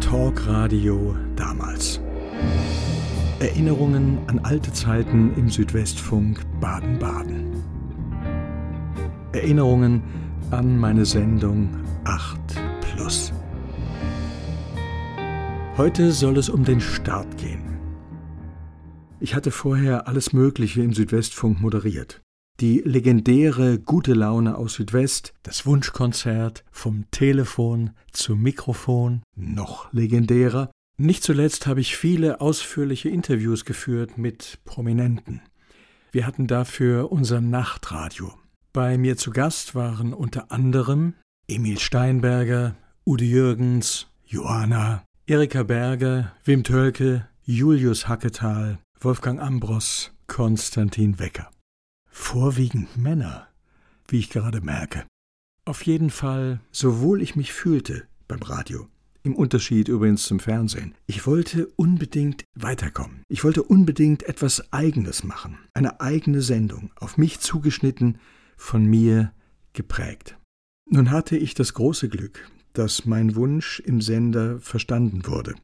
Talkradio damals. Erinnerungen an alte Zeiten im Südwestfunk Baden-Baden. Erinnerungen an meine Sendung 8 Plus. Heute soll es um den Start gehen. Ich hatte vorher alles Mögliche im Südwestfunk moderiert. Die legendäre Gute Laune aus Südwest, das Wunschkonzert vom Telefon zum Mikrofon, noch legendärer. Nicht zuletzt habe ich viele ausführliche Interviews geführt mit Prominenten. Wir hatten dafür unser Nachtradio. Bei mir zu Gast waren unter anderem Emil Steinberger, Ude Jürgens, Johanna, Erika Berger, Wim Tölke, Julius Hacketal, Wolfgang Ambros, Konstantin Wecker. Vorwiegend Männer, wie ich gerade merke. Auf jeden Fall, sowohl ich mich fühlte beim Radio, im Unterschied übrigens zum Fernsehen, ich wollte unbedingt weiterkommen. Ich wollte unbedingt etwas Eigenes machen, eine eigene Sendung, auf mich zugeschnitten, von mir geprägt. Nun hatte ich das große Glück, dass mein Wunsch im Sender verstanden wurde,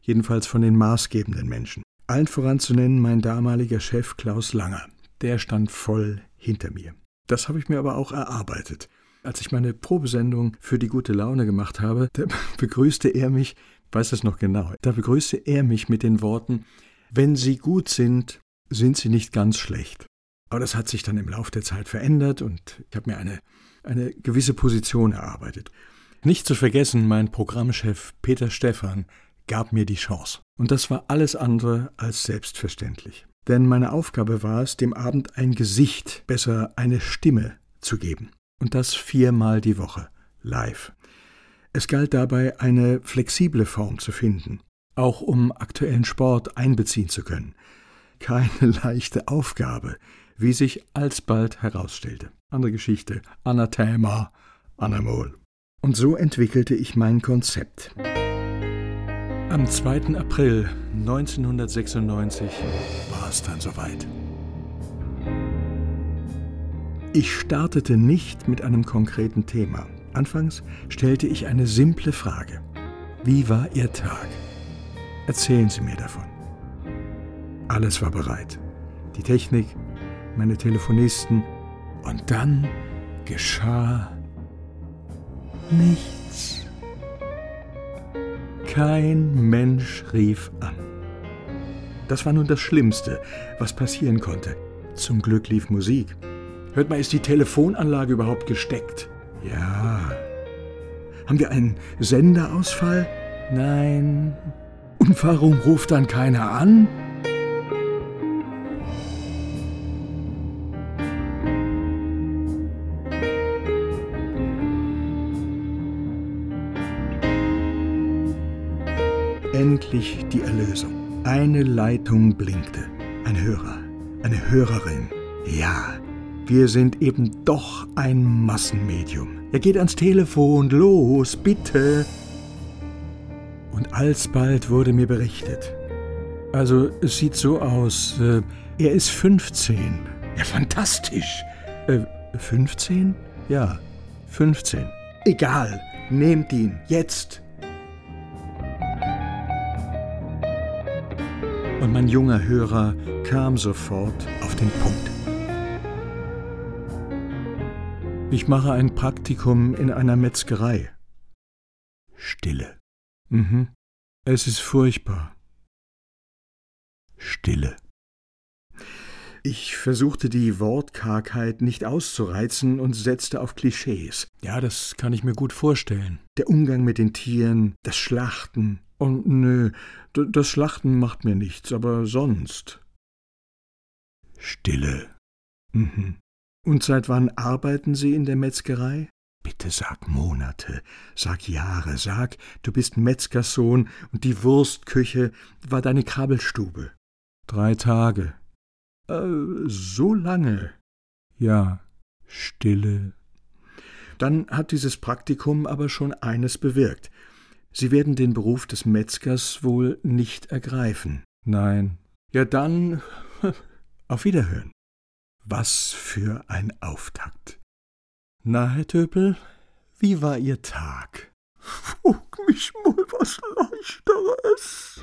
jedenfalls von den maßgebenden Menschen. Allen voran zu nennen mein damaliger Chef Klaus Langer der stand voll hinter mir. Das habe ich mir aber auch erarbeitet. Als ich meine Probesendung für die gute Laune gemacht habe, da begrüßte er mich, weiß es noch genau, da begrüßte er mich mit den Worten, wenn Sie gut sind, sind Sie nicht ganz schlecht. Aber das hat sich dann im Laufe der Zeit verändert und ich habe mir eine, eine gewisse Position erarbeitet. Nicht zu vergessen, mein Programmchef Peter Stephan gab mir die Chance. Und das war alles andere als selbstverständlich denn meine Aufgabe war es, dem Abend ein Gesicht, besser eine Stimme zu geben. Und das viermal die Woche, live. Es galt dabei, eine flexible Form zu finden, auch um aktuellen Sport einbeziehen zu können. Keine leichte Aufgabe, wie sich alsbald herausstellte. Andere Geschichte, Anathema, Anamol. Und so entwickelte ich mein Konzept. Am 2. April 1996 war es dann soweit. Ich startete nicht mit einem konkreten Thema. Anfangs stellte ich eine simple Frage. Wie war Ihr Tag? Erzählen Sie mir davon. Alles war bereit. Die Technik, meine Telefonisten. Und dann geschah nichts. Kein Mensch rief an. Das war nun das Schlimmste, was passieren konnte. Zum Glück lief Musik. Hört mal, ist die Telefonanlage überhaupt gesteckt? Ja. Haben wir einen Senderausfall? Nein. Und warum ruft dann keiner an? Endlich die Erlösung. Eine Leitung blinkte. Ein Hörer, eine Hörerin. Ja, wir sind eben doch ein Massenmedium. Er geht ans Telefon, los, bitte. Und alsbald wurde mir berichtet. Also, es sieht so aus, äh, er ist 15. Ja, fantastisch. Äh, 15? Ja, 15. Egal, nehmt ihn, jetzt. Und mein junger Hörer kam sofort auf den Punkt. Ich mache ein Praktikum in einer Metzgerei. Stille. Mhm. Es ist furchtbar. Stille. Ich versuchte die Wortkargheit nicht auszureizen und setzte auf Klischees. Ja, das kann ich mir gut vorstellen. Der Umgang mit den Tieren, das Schlachten, und nö, das Schlachten macht mir nichts, aber sonst. Stille. Mhm. Und seit wann arbeiten Sie in der Metzgerei? Bitte sag Monate, sag Jahre, sag, du bist Metzgersohn und die Wurstküche war deine Krabbelstube. Drei Tage. Äh, so lange. Ja, Stille. Dann hat dieses Praktikum aber schon eines bewirkt. Sie werden den Beruf des Metzgers wohl nicht ergreifen. Nein. Ja dann auf Wiederhören. Was für ein Auftakt. Na, Herr Töpel, wie war Ihr Tag? Frag mich mal was Leichteres.